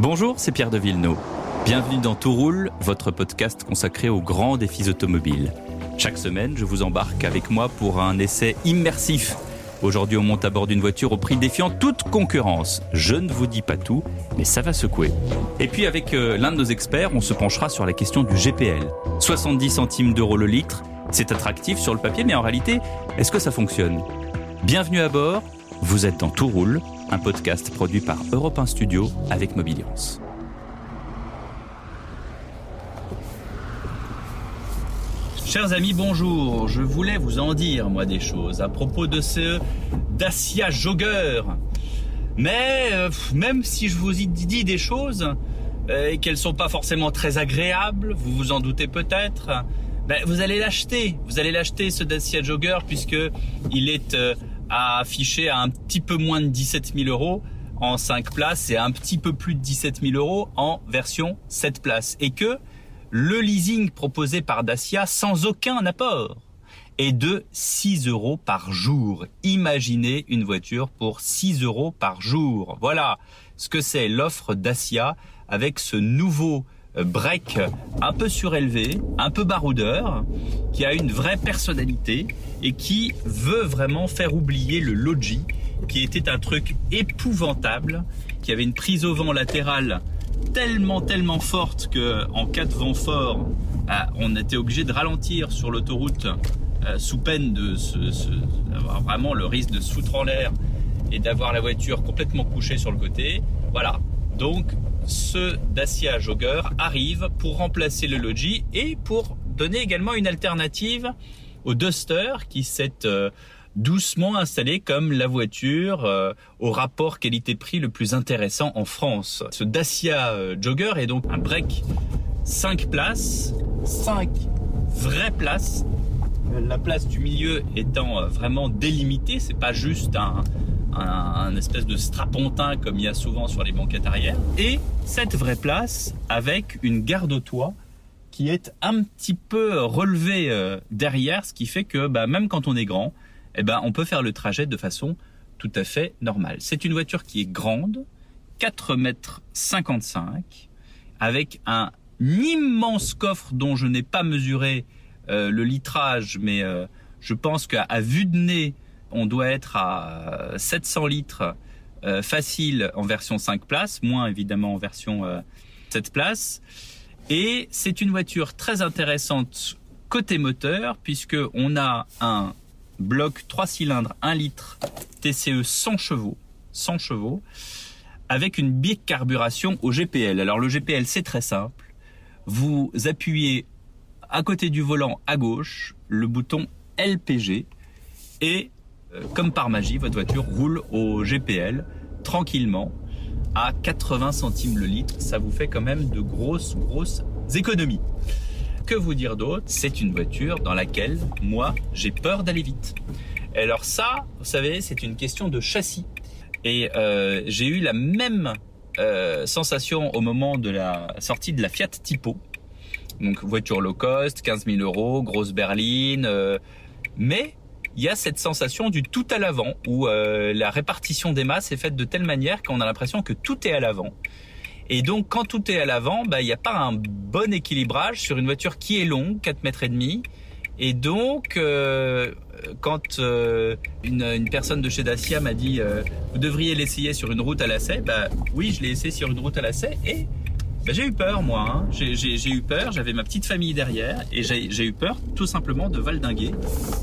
Bonjour, c'est Pierre de Villeneuve. Bienvenue dans Tout roule, votre podcast consacré aux grands défis automobiles. Chaque semaine, je vous embarque avec moi pour un essai immersif. Aujourd'hui, on monte à bord d'une voiture au prix défiant toute concurrence. Je ne vous dis pas tout, mais ça va secouer. Et puis avec euh, l'un de nos experts, on se penchera sur la question du GPL. 70 centimes d'euros le litre, c'est attractif sur le papier, mais en réalité, est-ce que ça fonctionne? Bienvenue à bord, vous êtes dans Tout roule, un podcast produit par Europe 1 Studio avec Mobiliance. Chers amis, bonjour. Je voulais vous en dire, moi, des choses à propos de ce Dacia Jogger. Mais euh, même si je vous y dis des choses euh, et qu'elles sont pas forcément très agréables, vous vous en doutez peut-être, ben, vous allez l'acheter. Vous allez l'acheter ce Dacia Jogger puisque il est euh, affiché à un petit peu moins de 17 000 euros en 5 places et un petit peu plus de 17 000 euros en version 7 places. Et que le leasing proposé par Dacia sans aucun apport est de 6 euros par jour. Imaginez une voiture pour 6 euros par jour. Voilà ce que c'est l'offre Dacia avec ce nouveau break un peu surélevé, un peu baroudeur, qui a une vraie personnalité et qui veut vraiment faire oublier le Logi, qui était un truc épouvantable, qui avait une prise au vent latérale tellement tellement forte que en cas de vent fort, bah, on était obligé de ralentir sur l'autoroute euh, sous peine de avoir vraiment le risque de se foutre en l'air et d'avoir la voiture complètement couchée sur le côté. Voilà. Donc ce Dacia Jogger arrive pour remplacer le Logi et pour donner également une alternative au Duster qui s'est euh, doucement installé comme la voiture euh, au rapport qualité-prix le plus intéressant en France. Ce Dacia euh, Jogger est donc un break 5 places, 5 vraies places. La place du milieu étant vraiment délimitée, c'est pas juste un, un, espèce de strapontin comme il y a souvent sur les banquettes arrière. Et cette vraie place avec une garde au toit qui est un petit peu relevée euh, derrière, ce qui fait que bah, même quand on est grand, eh ben, on peut faire le trajet de façon tout à fait normale. C'est une voiture qui est grande, 4 mètres 55, avec un immense coffre dont je n'ai pas mesuré euh, le litrage, mais euh, je pense qu'à vue de nez, on doit être à 700 litres euh, facile en version 5 places, moins évidemment en version 7 euh, places. Et c'est une voiture très intéressante côté moteur puisque on a un bloc 3 cylindres 1 litre TCE 100 chevaux, 100 chevaux avec une bicarburation au GPL. Alors le GPL c'est très simple. Vous appuyez à côté du volant à gauche le bouton LPG et euh, comme par magie, votre voiture roule au GPL tranquillement à 80 centimes le litre. Ça vous fait quand même de grosses, grosses économies. Que vous dire d'autre? C'est une voiture dans laquelle, moi, j'ai peur d'aller vite. alors ça, vous savez, c'est une question de châssis. Et euh, j'ai eu la même euh, sensation au moment de la sortie de la Fiat Tipo. Donc voiture low cost, 15 000 euros, grosse berline. mais il y a cette sensation du tout à l'avant où euh, la répartition des masses est faite de telle manière qu'on a l'impression que tout est à l'avant. Et donc quand tout est à l'avant, bah, il n'y a pas un bon équilibrage sur une voiture qui est longue, 4 mètres et demi. Et donc euh, quand euh, une, personne de chez Dacia m'a dit vous devriez l'essayer sur une route à lacet, bah oui je l'ai essayé sur une route à lacet et ben, j'ai eu peur, moi. Hein. J'ai eu peur, j'avais ma petite famille derrière, et j'ai eu peur tout simplement de valdinguer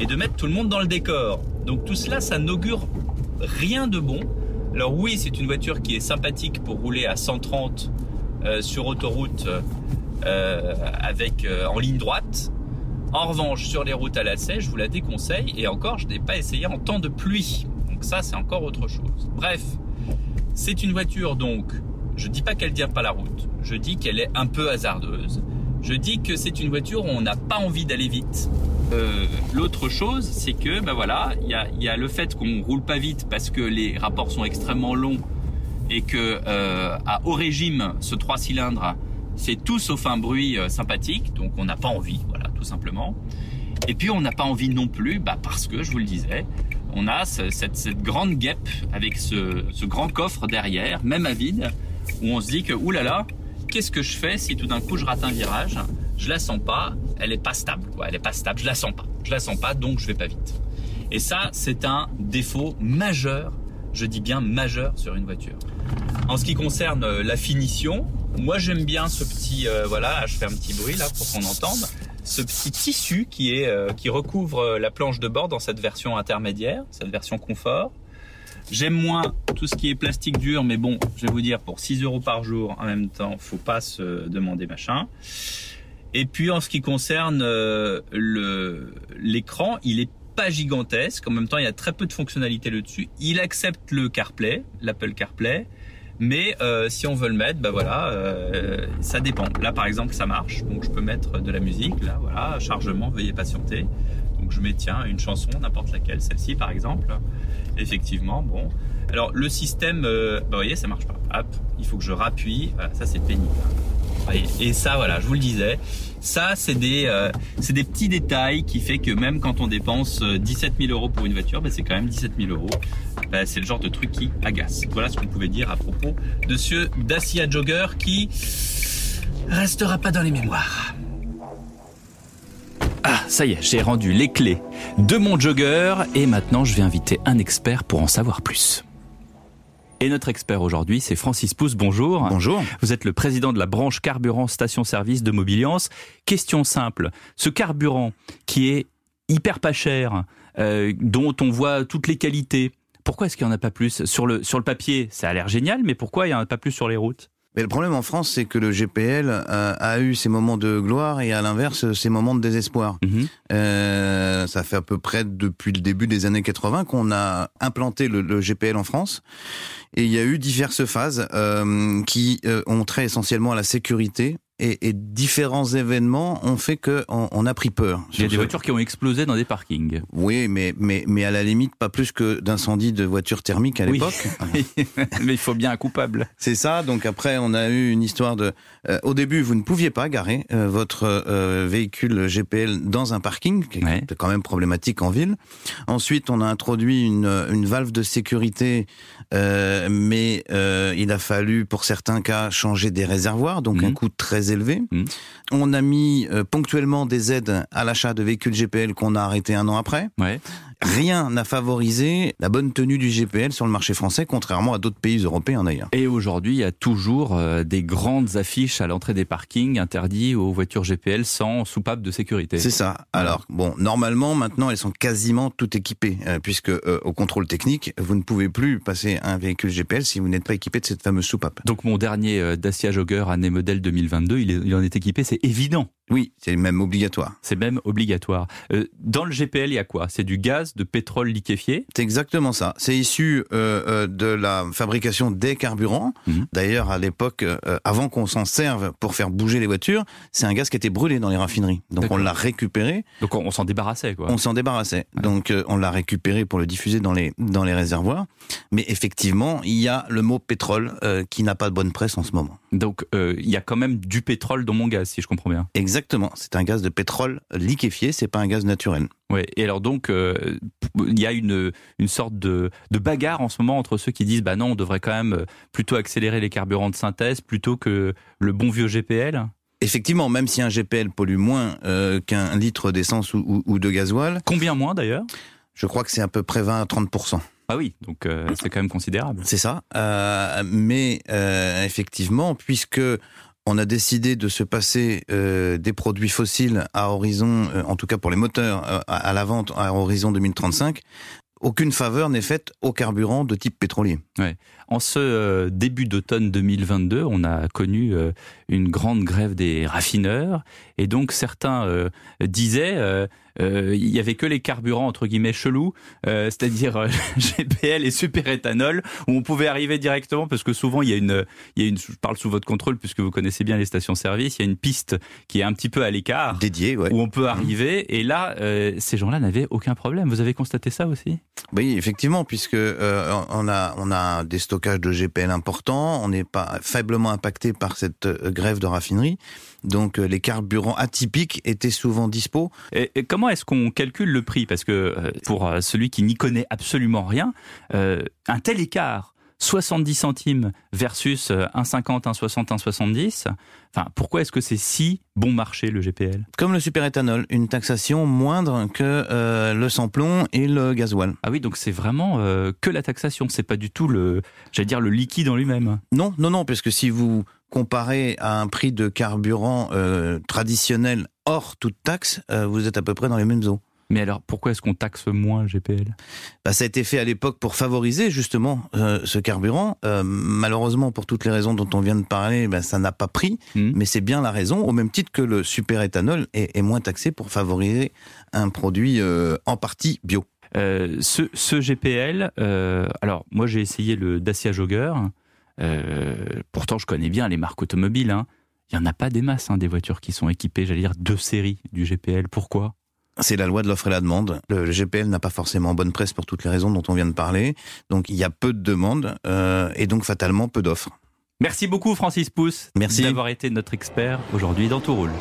et de mettre tout le monde dans le décor. Donc tout cela, ça n'augure rien de bon. Alors oui, c'est une voiture qui est sympathique pour rouler à 130 euh, sur autoroute euh, avec euh, en ligne droite. En revanche, sur les routes à lacet, je vous la déconseille. Et encore, je n'ai pas essayé en temps de pluie. Donc ça, c'est encore autre chose. Bref, c'est une voiture donc je dis pas qu'elle tient pas la route. Je dis qu'elle est un peu hasardeuse. Je dis que c'est une voiture où on n'a pas envie d'aller vite. Euh, l'autre chose, c'est que, ben voilà, il y a, le fait qu'on roule pas vite parce que les rapports sont extrêmement longs et que euh, à haut régime, ce 3 cylindres, c'est tout sauf un bruit euh, sympathique, donc on n'a pas envie, voilà, tout simplement. Et puis on n'a pas envie non plus, bah, parce que je vous le disais, on a cette, grande guêpe avec ce grand coffre derrière, même à vide, où on se dit que, oulala, qu'est-ce que je fais si tout d'un coup je rate un virage? Je la sens pas, elle est pas stable, quoi. Elle est pas stable, je la sens pas. Je la sens pas, donc je vais pas vite. Et ça, c'est un défaut majeur, je dis bien majeur sur une voiture. En ce qui concerne euh, la finition, moi j'aime bien ce petit, euh, voilà, je fais un petit bruit là pour qu'on entende, ce petit tissu qui est euh, qui recouvre la planche de bord dans cette version intermédiaire, cette version confort. J'aime moins tout ce qui est plastique dur, mais bon, je vais vous dire, pour 6 euros par jour, en même temps, faut pas se demander machin. Et puis en ce qui concerne le l'écran, il est pas gigantesque. En même temps, il y a très peu de fonctionnalités là-dessus. Il accepte le CarPlay, l'Apple CarPlay. Mais euh, si on veut le mettre, bah voilà, euh, ça dépend. Là, par exemple, ça marche. Donc, je peux mettre de la musique. Là, voilà, chargement, veuillez patienter. Je mets tiens une chanson, n'importe laquelle, celle-ci, par exemple. Effectivement, bon. Alors, le système, euh, bah, vous voyez, ça marche pas. Hop, il faut que je rappuie. Ça, c'est pénible. Et ça, voilà, je vous le disais, ça, c'est des, euh, c'est des petits détails qui fait que même quand on dépense 17 euh, 000 euros pour une voiture, ben, c'est quand même 17 000 euros. Ben, c'est le genre de truc qui agace. Voilà ce qu'on pouvait dire à propos de ce Dacia Jogger qui restera pas dans les mémoires. Ah, ça y est, j'ai rendu les clés de mon jogger et maintenant je vais inviter un expert pour en savoir plus. Et notre expert aujourd'hui, c'est Francis Pousse. Bonjour. Bonjour. Vous êtes le président de la branche carburant station-service de Mobiliance. Question simple. Ce carburant qui est hyper pas cher, euh, dont on voit toutes les qualités, pourquoi est-ce qu'il n'y en a pas plus sur le, sur le papier, ça a l'air génial, mais pourquoi il n'y en a pas plus sur les routes? Mais le problème en France, c'est que le GPL a, a, eu ses moments de gloire et à l'inverse ses moments de désespoir. Mhm. Euh, ça fait à peu près depuis le début des années 80 qu'on a implanté le, le, GPL en France. Et il y a eu diverses phases euh, qui euh, ont trait essentiellement à la sécurité, et, et, différents événements ont fait que on, on a pris peur. Il y a des voitures qui ont explosé dans des parkings. Oui, mais mais mais à la limite pas plus que d'incendie de voitures thermiques à l'époque. mais il faut bien un coupable. C'est ça. Donc après, on a eu une histoire de. Euh, au début, vous ne pouviez pas garer euh, votre euh, véhicule GPL dans un parking, qui est quand même problématique en ville. Ensuite, on a introduit une une valve de sécurité, mais il a fallu pour certains cas changer des réservoirs, donc un mmh. coût très élevé. Mmh. On a mis euh, ponctuellement des aides à l'achat de véhicules GPL qu'on a arrêté un an après. Ouais. Rien n'a favorisé la bonne tenue du GPL sur le marché français, contrairement à d'autres pays européens d'ailleurs. Et aujourd'hui, il y a toujours euh, des grandes affiches à l'entrée des parkings interdits aux voitures GPL sans soupape de sécurité. C'est ça. Alors, bon, normalement, maintenant, elles sont quasiment toutes équipées, euh, puisque au contrôle technique, vous ne pouvez plus passer un véhicule GPL si vous n'êtes pas équipé de cette fameuse soupape. Donc, mon dernier Dacia Jogger année modèle 2022, il, en est équipé, c'est évident. Oui, c'est même obligatoire. C'est même obligatoire. Euh, dans le GPL, il y a quoi? C'est du gaz de pétrole liquéfié? C'est exactement ça. C'est issu euh, euh, de la fabrication des carburants. Mhm. D'ailleurs, à l'époque, avant qu'on s'en serve pour faire bouger les voitures, c'est un gaz qui était brûlé dans les raffineries. Donc on l'a récupéré. Donc on, s'en débarrassait, quoi. On s'en débarrassait. Donc on l'a récupéré pour le diffuser dans les dans les réservoirs. Mais effectivement, il y a le mot pétrole qui n'a pas de bonne presse en ce moment. Donc il y a quand même du pétrole dans mon gaz, si je comprends bien. Exactement. C'est un gaz de pétrole liquéfié, c'est pas un gaz naturel. Oui, et alors donc, euh, il y a une, une sorte de, de bagarre en ce moment entre ceux qui disent, bah non, on devrait quand même plutôt accélérer les carburants de synthèse plutôt que le bon vieux GPL Effectivement, même si un GPL pollue moins euh, qu'un litre d'essence ou, ou, de gasoil. Combien moins d'ailleurs? Je crois que c'est à peu près 20 à 30% ah oui, donc euh, c'est quand même considérable. C'est ça. Euh, mais euh, effectivement, puisque on a décidé de se passer euh, des produits fossiles à horizon, euh, en tout cas pour les moteurs, euh, à la vente à horizon 2035. Aucune faveur n'est faite au carburant de type pétrolier. En ce début d'automne 2022, on a connu une grande grève des raffineurs, et donc certains disaient euh, il y avait que les carburants entre guillemets chelous, euh, c'est-à-dire GPL et superéthanol, où on pouvait arriver directement parce que souvent il y a une, il y a une, je parle sous votre contrôle puisque vous connaissez bien les stations-service, il y a une piste qui est un petit peu à l'écart, dédiée, ouais. où on peut arriver. Et là, euh, ces gens-là n'avaient aucun problème. Vous avez constaté ça aussi? Oui, effectivement, puisque on a, on a des stockages de GPL importants, on n'est pas faiblement impacté par cette grève de raffinerie. Donc les carburants atypiques étaient souvent dispo. Et, comment est-ce qu'on calcule le prix? Parce que euh, pour euh, celui qui n'y connaît absolument rien, euh, un tel écart 70 centimes versus 1,50, 1,60, 1,70. Enfin, pourquoi est-ce que c'est si bon marché le GPL Comme le superéthanol, une taxation moindre que euh, le samplon et le gasoil. Ah oui, donc c'est vraiment euh, que la taxation, c'est pas du tout le, j'allais dire le liquide en lui-même. Non, non, non, parce que si vous comparez à un prix de carburant euh, traditionnel hors toute taxe, vous êtes à peu près dans les mêmes eaux. Mais alors, pourquoi est-ce qu'on taxe moins le GPL bah, Ça a été fait à l'époque pour favoriser justement euh, ce carburant. Euh, malheureusement, pour toutes les raisons dont on vient de parler, bah, ça n'a pas pris. Hmm. Mais c'est bien la raison, au même titre que le superéthanol est, est moins taxé pour favoriser un produit euh, en partie bio. ce, ce, GPL, alors moi j'ai essayé le Dacia Jogger. pourtant, je connais bien les marques automobiles. Hein. Il n'y en a pas des masses, hein, des voitures qui sont équipées, j'allais dire, deux séries du GPL. Pourquoi? C'est la loi de l'offre et la demande. Le GPL n'a pas forcément bonne presse pour toutes les raisons dont on vient de parler. Donc il y a peu de demandes euh, et donc fatalement peu d'offres. Merci beaucoup Francis Pousse Merci d'avoir été notre expert aujourd'hui dans Tout Roule.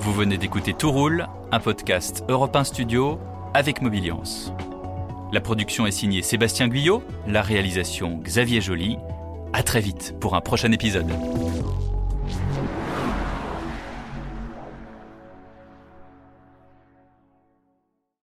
Vous venez d'écouter Tout Roule, un podcast Europe 1 Studio avec Mobiliance. La production est signée Sébastien Guyot, la réalisation Xavier Joly. À très vite pour un prochain épisode.